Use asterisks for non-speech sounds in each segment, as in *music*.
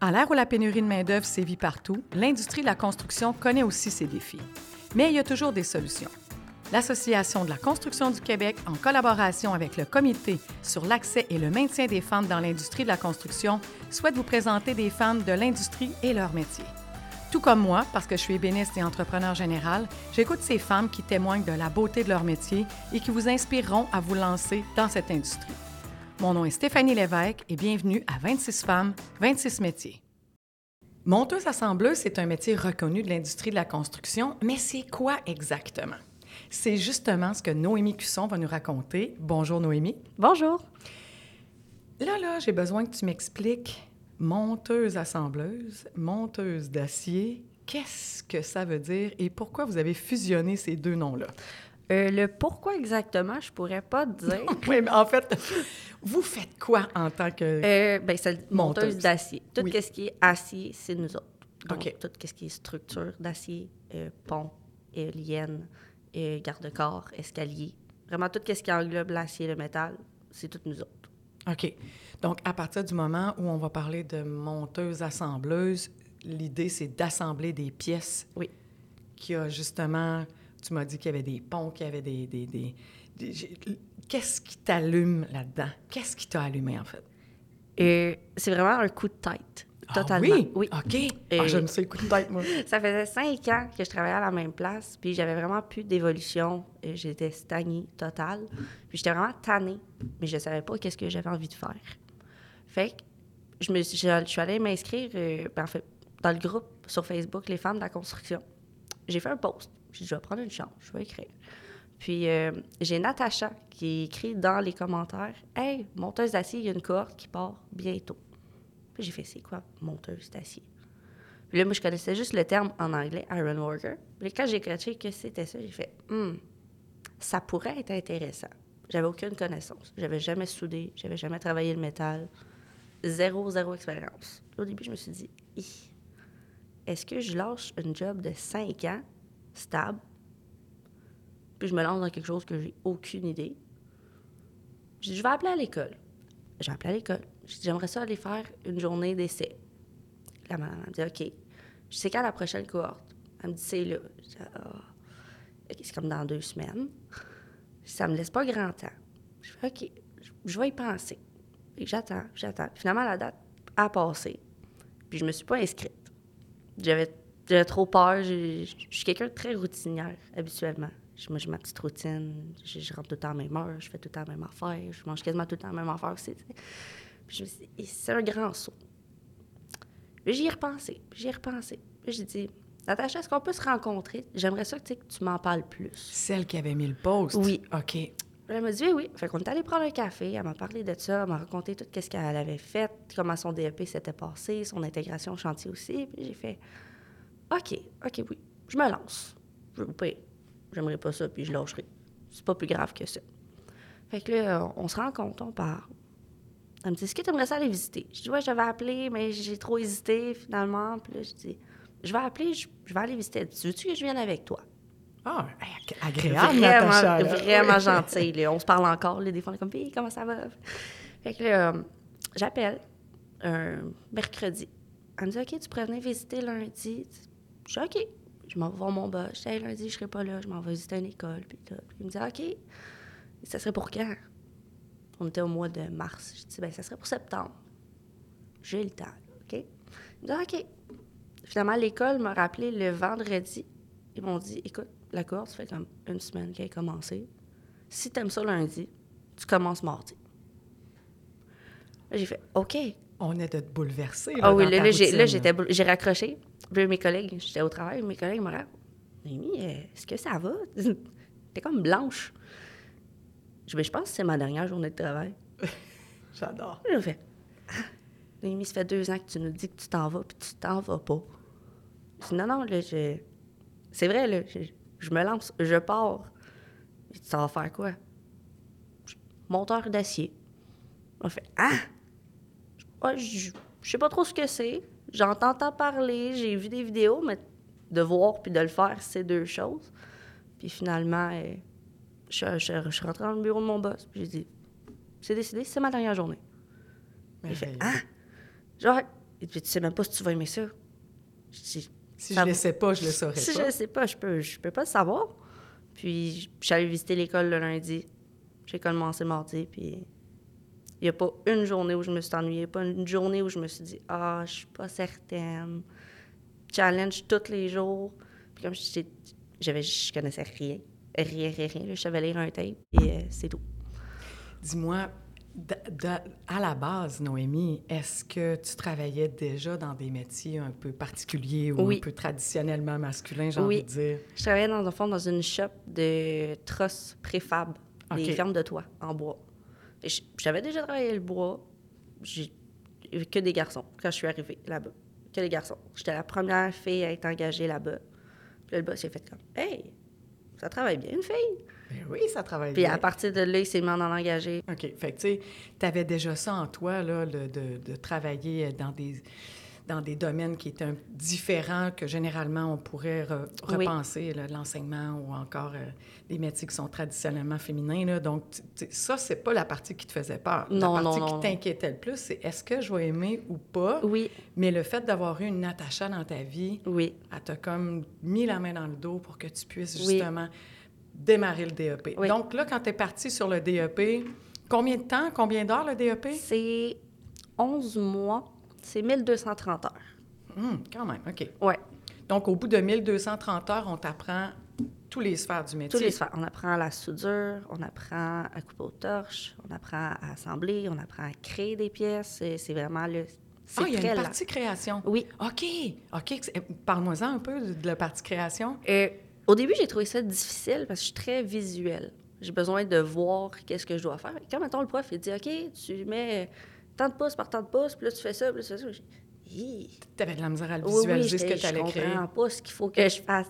À l'ère où la pénurie de main-d'œuvre sévit partout, l'industrie de la construction connaît aussi ses défis. Mais il y a toujours des solutions. L'Association de la construction du Québec, en collaboration avec le Comité sur l'accès et le maintien des femmes dans l'industrie de la construction, souhaite vous présenter des femmes de l'industrie et leur métier. Tout comme moi, parce que je suis ébéniste et entrepreneur général, j'écoute ces femmes qui témoignent de la beauté de leur métier et qui vous inspireront à vous lancer dans cette industrie. Mon nom est Stéphanie Lévesque et bienvenue à 26 femmes, 26 métiers. Monteuse assembleuse, c'est un métier reconnu de l'industrie de la construction, mais c'est quoi exactement? C'est justement ce que Noémie Cusson va nous raconter. Bonjour Noémie. Bonjour. Là, là, j'ai besoin que tu m'expliques monteuse assembleuse, monteuse d'acier. Qu'est-ce que ça veut dire et pourquoi vous avez fusionné ces deux noms-là? Euh, le pourquoi exactement, je pourrais pas te dire. oui, mais en fait, vous faites quoi en tant que. Euh, ben, c'est monteuse, Monteuse? d'acier. Tout Oui. ce qui est acier, c'est nous autres. Donc, tout ce qui est structure d'acier, euh, pont, éolienne, garde-corps, escalier. Vraiment, tout ce qui englobe l'acier et le métal, c'est tout nous autres. OK. Donc, à partir du moment où on va parler de monteuse assembleuse, l'idée, c'est d'assembler des pièces. Oui. Qui a justement. Tu m'as dit qu'il y avait des ponts, qu'il y avait des. des- des- Qu'est-ce qui t'allume là-dedans? Qu'est-ce qui t'a allumé, en fait? Euh, c'est vraiment un coup de tête. Totalement. Ah oui? oui. OK. Et- Ah, j'aime ça, le coup de tête, moi. *laughs* Ça faisait cinq ans que je travaillais à la même place, puis j'avais vraiment plus d'évolution. Euh, J'étais stagnée totale. Puis j'étais vraiment tannée, mais je savais pas qu'est-ce que j'avais envie de faire. Fait que je, me suis, je, je suis allée m'inscrire, euh, ben, en fait, dans le groupe sur Facebook, Les femmes de la construction. J'ai fait un post. J'ai je vais prendre une chance, je vais écrire. Puis euh, j'ai Natacha qui écrit dans les commentaires Hey, monteuse d'acier, il y a une cohorte qui part bientôt. Puis j'ai fait C'est quoi, monteuse d'acier puis là, moi, je connaissais juste le terme en anglais, iron worker. Puis quand j'ai catché que c'était ça, j'ai fait, Hmm, ça pourrait être intéressant. J'avais aucune connaissance. J'avais jamais soudé, j'avais jamais travaillé le métal. Zéro, zéro expérience. Au début, je me suis dit, est-ce que je lâche une job de 5 ans, stable, puis je me lance dans quelque chose que j'ai aucune idée? Je vais appeler à l'école. J'ai appelé à l'école. J'ai dit, j'aimerais ça aller faire une journée d'essai. La maman me dit OK. Je sais quand la prochaine cohorte? Elle me dit c'est là. Je dis. OK, c'est comme dans deux semaines. Ça me laisse pas grand temps. Je fais OK, je- vais y penser. J'attends, j'attends. Finalement, la date a passé. Puis je me suis pas inscrite. J'avais, j'avais trop peur. J'ai- Je suis quelqu'un de très routinière, habituellement. Je- Moi, j'ai ma petite routine. Je, je rentre tout le temps à la même heure. Je fais tout le temps la même affaire. Je mange quasiment tout le temps la même affaire. Puis je me suis dit, c'est un grand saut. Puis j'y ai repensé, puis j'y ai repensé. Puis j'ai dit, Natacha, est-ce qu'on peut se rencontrer? J'aimerais ça que, que tu m'en parles plus. Celle qui avait mis le post? Oui. OK. Elle m'a dit oui, oui. Fait qu'on est allé prendre un café. Elle m'a parlé de ça. Elle m'a raconté tout ce qu'elle avait fait, comment son DEP s'était passé, son intégration au chantier aussi. Puis j'ai fait OK, OK, oui. Je me lance. Je veux pas. J'aimerais pas ça, puis je lâcherai. C'est pas plus grave que ça. Fait que là, on se rencontre, on parle. Elle me dit Est-ce que tu aimerais ça aller visiter? Je dis Ouais, je vais appeler, mais j'ai trop hésité finalement. Puis là, je dis Je vais appeler, je, je vais aller visiter. Elle dit Veux-tu que je vienne avec toi? Ah, agréable, vraiment, Natacha. vraiment *laughs* Oui. gentil. là. On se parle encore. Là, des fois, on est comme, Hey, comment ça va? Fait que là, euh, j'appelle un mercredi. Elle me dit, OK, tu pourrais venir visiter lundi. Je dis, OK. Je m'en vais voir mon boss. Je dis, lundi, je serai pas là. Je m'en vais visiter une école. Puis, il me dit, OK. Ça serait pour quand? On était au mois de mars. Je dis, ben, ça serait pour septembre. J'ai le temps, OK? Il me dit, OK. Finalement, l'école m'a rappelé le vendredi. Ils m'ont dit, écoute, la course fait comme une semaine qu'elle a commencé. Si t'aimes ça lundi, tu commences mardi. J'ai fait, OK. On est de. Ah oui, là, là, j'étais, j'ai raccroché. Puis mes collègues, j'étais au travail, mes collègues me regardent. Mimi, euh, est-ce que ça va? *laughs* T'es comme blanche. Je, ben, je pense que c'est ma dernière journée de travail. *laughs* J'adore. J'ai fait, ah, Mimi, ça fait deux ans que tu nous dis que tu t'en vas, puis tu t'en vas pas. Je dis, non, non, là, je... c'est vrai, là, je, je me lance, je pars. Je dis, ça va faire quoi? Je- Monteur d'acier. On fait, ah! Je je sais pas trop ce que c'est. J'entends t'en parler, j'ai vu des vidéos, mais de voir puis de le faire, c'est deux choses. Puis finalement, euh, je, je- je suis rentrée dans le bureau de mon boss, puis j'ai dit, c'est décidé, c'est ma dernière journée. Il fait. Ah! Genre, Et puis, tu sais même pas si tu vas aimer ça. Je dis, Si Ça- je le sais pas, je le saurais si pas. je sais pas, je peux, je peux pas le savoir. Puis, je suis allée visiter l'école le lundi. J'ai commencé le mardi, puis il n'y a pas une journée où je me suis ennuyée, pas une journée où je me suis dit « Ah, je suis pas certaine. » Challenge tous les jours. Puis comme je j'avais, je connaissais rien. Rien, rien, rien. Je savais lire un tape, et euh, c'est tout. Dis-moi, à la base, Noémie, est-ce que tu travaillais déjà dans des métiers un peu particuliers ou Oui. un peu traditionnellement masculins, j'ai Oui. envie de dire? Je travaillais dans fond dans une shop de trosses préfab, des OK. fermes de toit en bois. J'avais déjà travaillé le bois. J'ai il y avait que des garçons quand je suis arrivée là-bas. Que des garçons. J'étais la première fille à être engagée là-bas. Puis là, le boss s'est fait comme Hey, ça travaille bien, une fille. Ben oui, ça travaille Puis bien. à partir de là, il s'est mis en engagé. OK. Fait que, tu sais, tu avais déjà ça en toi, là, le- de, de travailler dans des, dans des domaines qui étaient différents que généralement on pourrait re- repenser, l'enseignement ou encore euh, des métiers qui sont traditionnellement féminins. Là. Donc, ça, c'est pas la partie qui te faisait peur. Non, la partie non, qui t'inquiétait le plus, c'est est-ce que je vais aimer ou pas? Oui, Mais le fait d'avoir eu une Natacha dans ta vie, oui. elle t'a comme mis la main dans le dos pour que tu puisses Oui. justement démarrer le DEP. Oui. Donc là, quand tu es parti sur le DEP, combien de temps, combien d'heures le DEP? C'est 11 mois, c'est 1230 heures. Hum, quand même, OK. Ouais, Donc au bout de 1230 heures, on t'apprend tous les sphères du métier. tous les sphères. On apprend la soudure, on apprend à couper aux torches, on apprend à assembler, on apprend à créer des pièces. C'est vraiment le. Ah, il y a une partie création. Oui. OK, OK. Parle-moi-en un peu de la partie création. Euh, au début, j'ai trouvé ça difficile parce que je suis très visuelle. J'ai besoin de voir qu'est-ce que je dois faire. Quand, mettons, le prof, il dit OK, tu mets tant de pouces par tant de pouces, puis là, tu fais ça, puis là, tu fais ça. Tu avais de la misère à le Oui, oui, visualiser ce que tu allais Je créer. comprends pas ce qu'il faut que je fasse.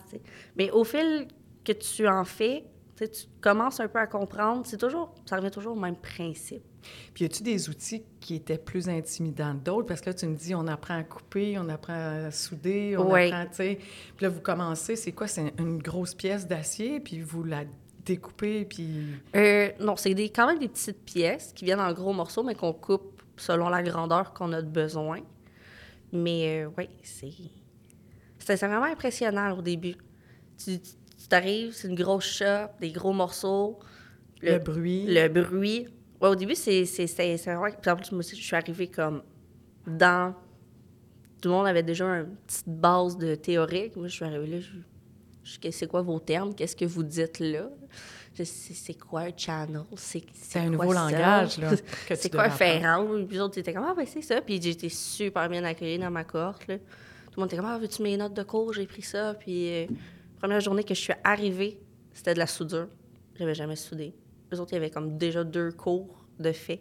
Mais au fil que tu en fais, tu commences un peu à comprendre. C'est toujours, ça revient toujours au même principe. Puis, y a-tu des outils qui étaient plus intimidants que d'autres? Parce que là, tu me dis, on apprend à couper, on apprend à souder, on Oui. apprend, tu sais. Puis là, vous commencez, c'est quoi? C'est une grosse pièce d'acier, puis vous la découpez, puis... Euh, non, c'est des, quand même des petites pièces qui viennent en gros morceaux, mais qu'on coupe selon la grandeur qu'on a de besoin. Mais euh, oui, c'est. C'était c'est vraiment impressionnant au début. Tu t'arrives, c'est une grosse shop, des gros morceaux. Le, bruit. Le bruit. Ouais, au début, c'est vraiment. Moi aussi, je suis arrivée comme dans. Tout le monde avait déjà une petite base de théorique. Moi, je suis arrivée là, je. je- C'est quoi vos termes? Qu'est-ce que vous dites là? C'est quoi un channel? C'est un nouveau ça? langage, là, *laughs* C'est quoi un ferrand? Puis les autres, étaient comme, ah, ben c'est ça. Puis été super bien accueillie dans ma cohorte. Là. Tout le monde était comme, ah, veux-tu mes notes de cours? J'ai pris ça. Puis, euh, première journée que je suis arrivée, c'était de la soudure. J'avais jamais soudé. Les autres, il y avait comme déjà deux cours de fait.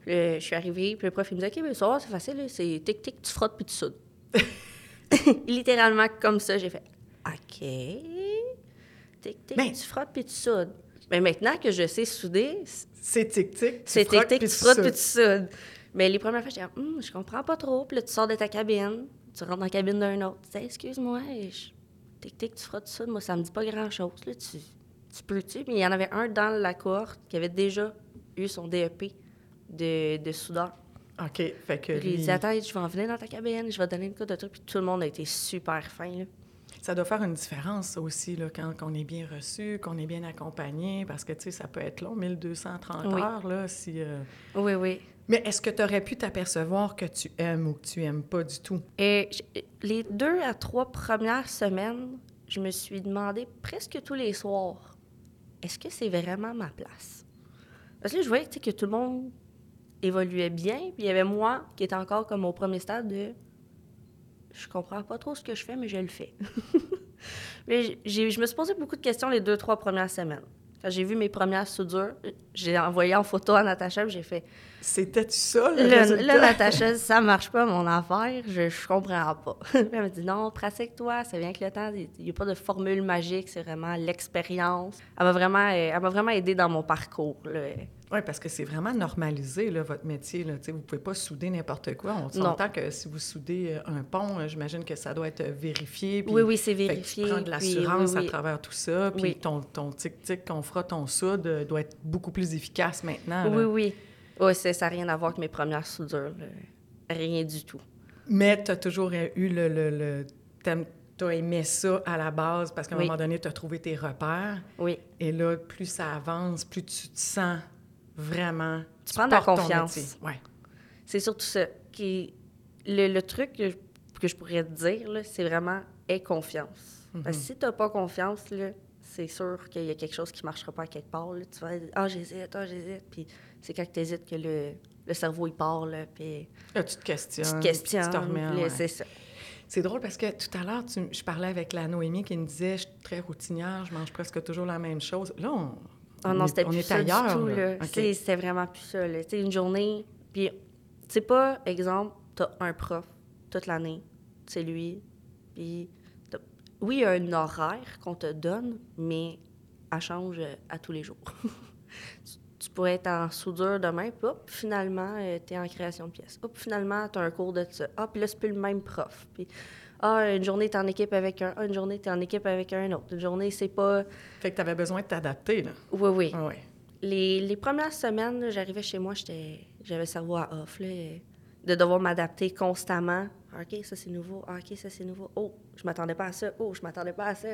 Puis, euh, je suis arrivée, puis le prof, il me dit, OK, ben ça va, c'est facile, c'est tic-tic, tu frottes, puis tu soudes. *laughs* Littéralement comme ça, j'ai fait, OK. Tic-tic, Ben- tu frottes, puis tu soudes. Mais maintenant que je sais souder, C'est tic-tic, tu c'est tic-tic, tu frottes, puis tu soudes. Mais les premières fois, j'étais comme, Hum, je comprends pas trop. Puis là, tu sors de ta cabine, tu rentres dans la cabine d'un autre. Tu dis, excuse-moi, je- tic-tic, tu frottes, tu soudes. Moi, ça me dit pas grand-chose. Là, tu, tu peux-tu? Mais il y en avait un dans la cohorte qui avait déjà eu son DEP de, de soudeur. OK, fait que Puis il lui, dit, attends, je vais en venir dans ta cabine, je vais te donner une coupe de trucs. Puis tout le monde a été super fin. Là. Ça doit faire une différence aussi, là, quand on est bien reçu, qu'on est bien accompagné, parce que, tu sais, ça peut être long, 1230 Oui. heures, là, si... euh, Oui, oui. Mais est-ce que tu aurais pu t'apercevoir que tu aimes ou que tu aimes pas du tout? Et les deux à trois premières semaines, je me suis demandé presque tous les soirs, est-ce que c'est vraiment ma place? Parce que là, je voyais que tout le monde évoluait bien, puis il y avait moi qui était encore comme au premier stade de je comprends pas trop ce que je fais, mais je le fais. *laughs* mais je me suis posé beaucoup de questions les deux, trois premières semaines. Quand j'ai vu mes premières soudures, j'ai envoyé en photo à Natacha, j'ai fait C'était-tu ça, le, Là, résultat? là, Natacha, ça marche pas, mon affaire, je, je comprends pas. *laughs* Elle m'a dit, non, pratique-toi, ça vient avec le temps, il n'y a pas de formule magique, c'est vraiment l'expérience. Elle m'a vraiment, euh, elle vraiment aidée dans mon parcours. là. Oui, parce que c'est vraiment normalisé, là, votre métier. Là. Vous ne pouvez pas souder n'importe quoi. On s'entend que si vous soudez euh, un pont, euh, j'imagine que ça doit être vérifié. puis- Oui, oui, c'est vérifié. tu prends de l'assurance oui, oui. à travers tout ça. Puis ton, ton tic-tic qu'on fera, ton soude, doit être beaucoup plus efficace maintenant. là. Oui, oui. C'est- ça n'a rien à voir avec mes premières soudures. là. rien du tout. Mais tu as toujours eu le... le, le tu as aimé ça à la base parce qu'à un moment donné, tu as trouvé tes repères. Oui. Et là, plus ça avance, plus tu te sens vraiment... Tu, prends de la confiance. Oui. C'est surtout ça. Qui... Le, le truc que je, que je pourrais te dire, c'est vraiment aie confiance. Parce que mhm. si tu n'as pas confiance, c'est sûr qu'il y a quelque chose qui ne marchera pas à quelque part. Tu vas dire, ah, j'hésite, ah, j'hésite. Puis c'est quand tu hésites que le, le, cerveau, il part. Là, puis tu te questionnes. Tu te questionnes. C'est ça. C'est drôle parce que tout à l'heure, je parlais avec la Noémie qui me disait Je suis très routinière, je mange presque toujours la même chose. Là, on, oh non, c'était plus ça ailleurs. Du tout, C'était vraiment plus ça. Là. Une journée, puis, c'est pas, exemple, tu as un prof toute l'année, c'est lui, puis oui, il y a un horaire qu'on te donne, mais elle change à tous les jours. *laughs* pourrais être en soudure demain, puis hop, finalement, euh, tu es en création de pièces. Hop, finalement, tu as un cours de ça. Ah, puis là, c'est plus le même prof. Puis, ah, une journée, tu es en équipe avec un, ah, une journée, tu es en équipe avec un autre. Une journée, c'est pas. Fait que tu avais besoin de t'adapter, là. Oui, oui. Ah, les, les, premières semaines, j'arrivais chez moi, j'avais le cerveau à off, là, de devoir m'adapter constamment OK, ça c'est nouveau. Ah, OK, ça c'est nouveau. Oh, je m'attendais pas à ça. Oh, je m'attendais pas à ça.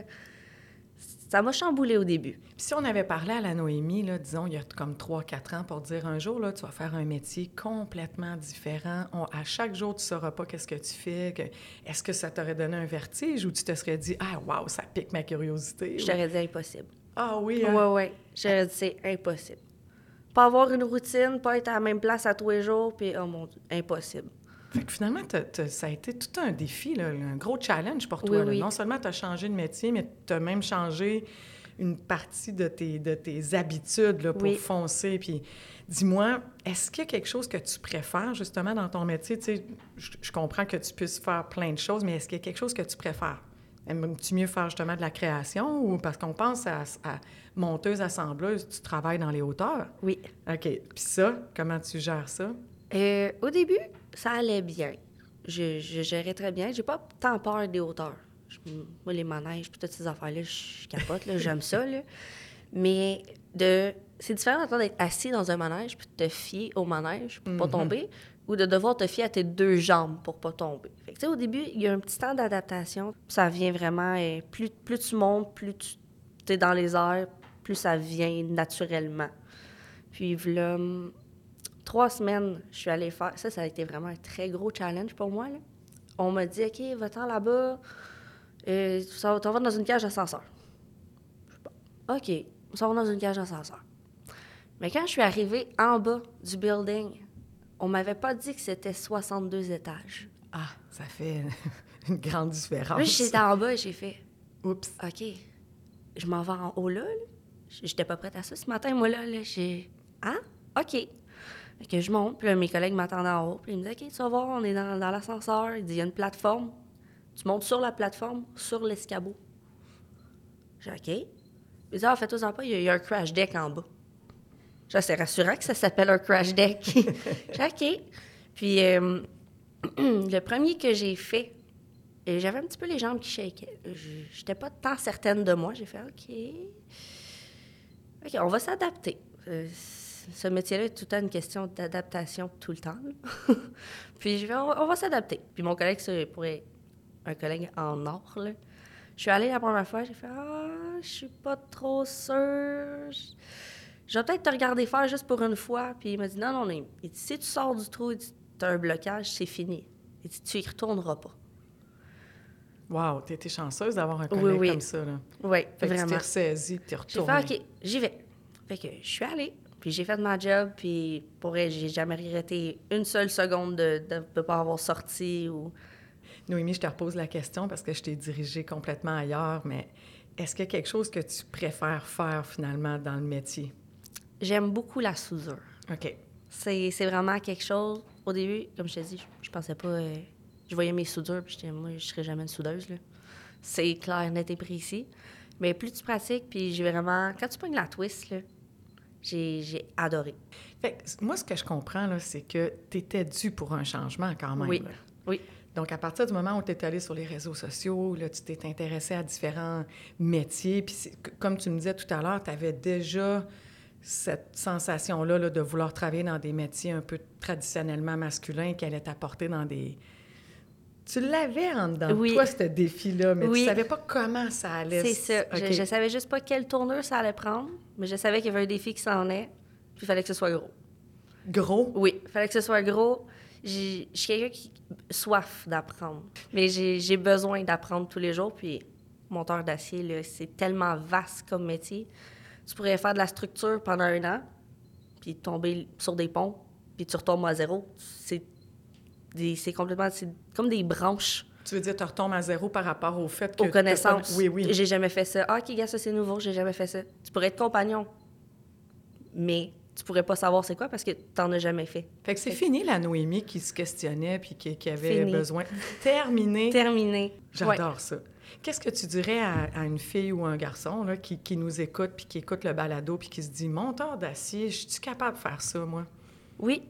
Ça m'a chamboulé au début. Puis si on avait parlé à la Noémie, là, disons, il y a comme 3-4 ans, pour dire un jour, là, tu vas faire un métier complètement différent. à chaque jour, tu ne sauras pas qu'est-ce que tu fais. est-ce que ça t'aurait donné un vertige ou tu te serais dit, ah, waouh, ça pique ma curiosité? Je t'aurais dit impossible. Ah oui? Hein? Oui, oui. J'aurais dit, c'est impossible. Pas avoir une routine, pas être à la même place à tous les jours, puis, oh mon Dieu, impossible. Fait que finalement, ça a été tout un défi, un gros challenge pour toi. Non seulement tu as changé de métier, mais tu as même changé une partie de tes, de tes habitudes là, pour foncer. Puis dis-moi, est-ce qu'il y a quelque chose que tu préfères justement dans ton métier? Tu sais, je, comprends que tu puisses faire plein de choses, mais est-ce qu'il y a quelque chose que tu préfères? Aimes-tu mieux faire justement de la création ou parce qu'on pense à, à, monteuse, assembleuse, tu travailles dans les hauteurs? Oui. OK. Puis ça, comment tu gères ça? Euh, au début, ça allait bien. Je, gérais très bien. J'ai pas tant peur des hauteurs. moi, les manèges, puis toutes ces affaires-là, je capote, j'aime ça. Mais de, c'est différent d'être assis dans un manège puis de te fier au manège pour pas mhm. tomber ou de devoir te fier à tes deux jambes pour pas tomber. au début, il y a un petit temps d'adaptation. Ça vient vraiment... Et plus, plus tu montes, plus tu es dans les airs, plus ça vient naturellement. Puis là, trois semaines, je suis allée faire. Ça, ça a été vraiment un très gros challenge pour moi. On m'a dit OK, va-t'en là-bas, et tu vas dans une cage d'ascenseur. OK, on va dans une cage d'ascenseur. Mais quand je suis arrivée en bas du building, on m'avait pas dit que c'était 62 étages. Ah, ça fait *laughs* une grande différence. Là, j'étais en bas et j'ai fait Oups. OK, je m'en vais en haut là. J'étais pas prête à ça ce matin, moi là. là j'ai. Ah, OK que je monte, puis mes collègues m'attendent en haut. Puis ils me disent OK, tu vas voir, on est dans, l'ascenseur. Il dit Il y a une plateforme. Tu montes sur la plateforme, sur l'escabeau. J'ai OK. Il dit Ah, faites-vous-en pas, il y, a, un crash deck en bas. C'est rassurant que ça s'appelle un crash deck. *laughs* J'ai OK. Puis euh, *clears throat* le premier que j'ai fait, j'avais un petit peu les jambes qui shakaient. J'étais pas tant certaine de moi. J'ai fait OK. OK, on va s'adapter. Euh, ce métier-là est tout le temps une question d'adaptation tout le temps. *laughs* puis je vais, on, va s'adapter. Puis mon collègue, c'est pour un collègue en or. Là. Je suis allée la première fois, j'ai fait Ah, je suis pas trop sûre. Je vais peut-être te regarder faire juste pour une fois. Puis il m'a dit Non, non, non. si tu sors du trou, tu as un blocage, c'est fini. Il dit Tu y retourneras pas. Wow, tu été chanceuse d'avoir un collègue comme ça. Là. Oui, fait vraiment. Que tu t'es ressaisie, retournée. J'ai fait OK, j'y vais. Fait que je suis allée. Puis j'ai fait ma job, puis pour elle, j'ai jamais regretté une seule seconde de ne pas avoir sorti ou... Noémie, je te repose la question parce que je t'ai dirigée complètement ailleurs, mais est-ce qu'il y a quelque chose que tu préfères faire finalement dans le métier? J'aime beaucoup la soudure. OK. C'est vraiment quelque chose... Au début, comme je te dis, je, pensais pas... Euh, je voyais mes soudures, puis je moi, je serais jamais une soudeuse. C'est clair, net et précis. Mais plus tu pratiques, puis j'ai vraiment... Quand tu pognes la twist, là, j'ai adoré. Fait moi, ce que je comprends, c'est que tu étais dû pour un changement quand même. Oui. oui. Donc, à partir du moment où tu es allé sur les réseaux sociaux, là, tu t'es intéressé à différents métiers, puis comme tu me disais tout à l'heure, tu avais déjà cette sensation-là là, de vouloir travailler dans des métiers un peu traditionnellement masculins qui allaient t'apporter dans des... Tu l'avais en dedans de Oui. toi, ce défi-là, mais Oui. tu savais pas comment ça allait. C'est ça. Je, je savais juste pas quelle tournure ça allait prendre, mais je savais qu'il y avait un défi qui s'en est, puis il fallait que ce soit gros. Gros? Oui, il fallait que ce soit gros. J'ai- Je suis quelqu'un qui soif d'apprendre, mais j'ai besoin d'apprendre tous les jours. Puis monteur d'acier, c'est tellement vaste comme métier. Tu pourrais faire de la structure pendant un an, puis tomber sur des ponts, puis tu retombes à zéro. C'est des- c'est complètement, c'est comme des branches Tu veux dire, tu retombes à zéro par rapport au fait que... aux connaissances. Oui, oui. J'ai jamais fait ça. Ah, OK, gars, ça c'est nouveau, j'ai jamais fait ça. Tu pourrais être compagnon, mais tu pourrais pas savoir c'est quoi parce que t'en as jamais fait. Fait que c'est fini la Noémie qui se questionnait puis qui, qui avait Fini. besoin. Terminé. Terminé. Ouais. J'adore ça. Qu'est-ce que tu dirais à, à une fille ou un garçon là, qui, qui nous écoute puis qui écoute le balado puis qui se dit monteur d'acier, je suis capable de faire ça moi Oui,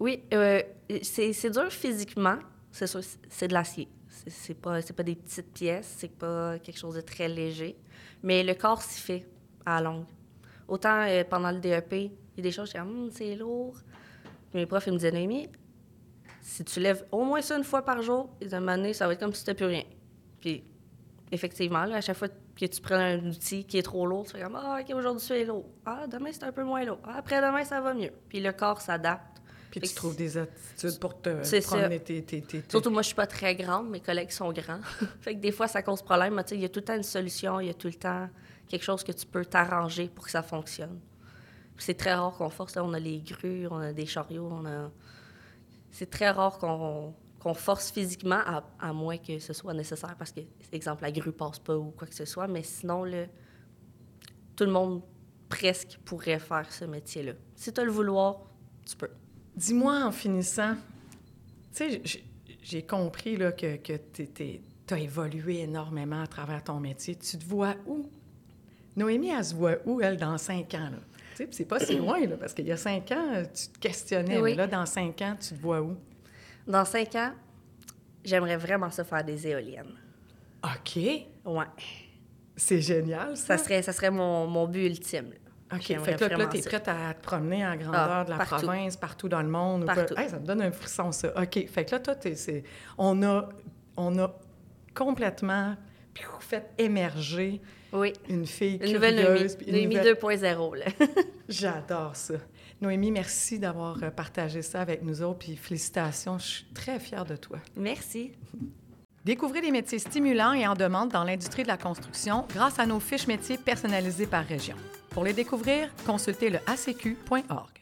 oui. euh, c'est dur physiquement, c'est sûr, c'est- de l'acier. C'est- pas, pas des petites pièces, c'est pas quelque chose de très léger. Mais le corps s'y fait à la longue. Autant euh, pendant le DEP, il y a des choses, je Hum, c'est lourd. Puis mes profs, ils me disaient, Noémie, si tu lèves au moins ça une fois par jour, et d'un moment donné, ça va être comme si tu plus rien. Puis, effectivement, à chaque fois que tu prends un outil qui est trop lourd, tu fais comme, ah, OK, aujourd'hui, c'est lourd. Ah, demain, c'est un peu moins lourd. Ah, après-demain, ça va mieux. Puis le corps s'adapte. Puis tu trouves des attitudes pour te promener tes, tes, Surtout, moi, je suis pas très grande, mes collègues sont grands. *laughs* fait que des fois, ça cause problème. Mais il y a tout le temps une solution, il y a tout le temps quelque chose que tu peux t'arranger pour que ça fonctionne. C'est très rare qu'on force. là. on a les grues, on a des chariots, on a... C'est très rare qu'on force physiquement, à, à moins que ce soit nécessaire, parce que, exemple, la grue passe pas ou quoi que ce soit. Mais sinon, là, tout le monde presque pourrait faire ce métier-là. Si tu as le vouloir, tu peux. Dis-moi en finissant, tu sais, j'ai- compris là, que, que tu as évolué énormément à travers ton métier. Tu te vois où? Noémie, elle se voit où, elle, dans cinq ans? Là? C'est pas si *clears throat* loin, là, parce qu'il y a cinq ans, tu te questionnais, Oui. mais là, dans cinq ans, tu te vois où? Dans cinq ans, j'aimerais vraiment ça faire des éoliennes. OK, Ouais. c'est génial, ça. Ça serait, ça serait mon, mon but ultime. là. OK, fait que là, là tu es prête à te promener en grandeur Ah, de la partout. province, partout dans le monde. ou Partout. Hey, ça me donne un frisson, ça. OK, fait que là, toi, c'est- on, a, on a complètement fait émerger Oui. une fille Une nouvelle Noémie. curieuse. Noémie nouvelle- 2.0. là. *laughs* J'adore ça. Noémie, merci d'avoir euh, partagé ça avec nous autres, puis félicitations, je suis très fière de toi. Merci. Découvrez des métiers stimulants et en demande dans l'industrie de la construction grâce à nos fiches métiers personnalisées par région. Pour les découvrir, consultez le acq.org.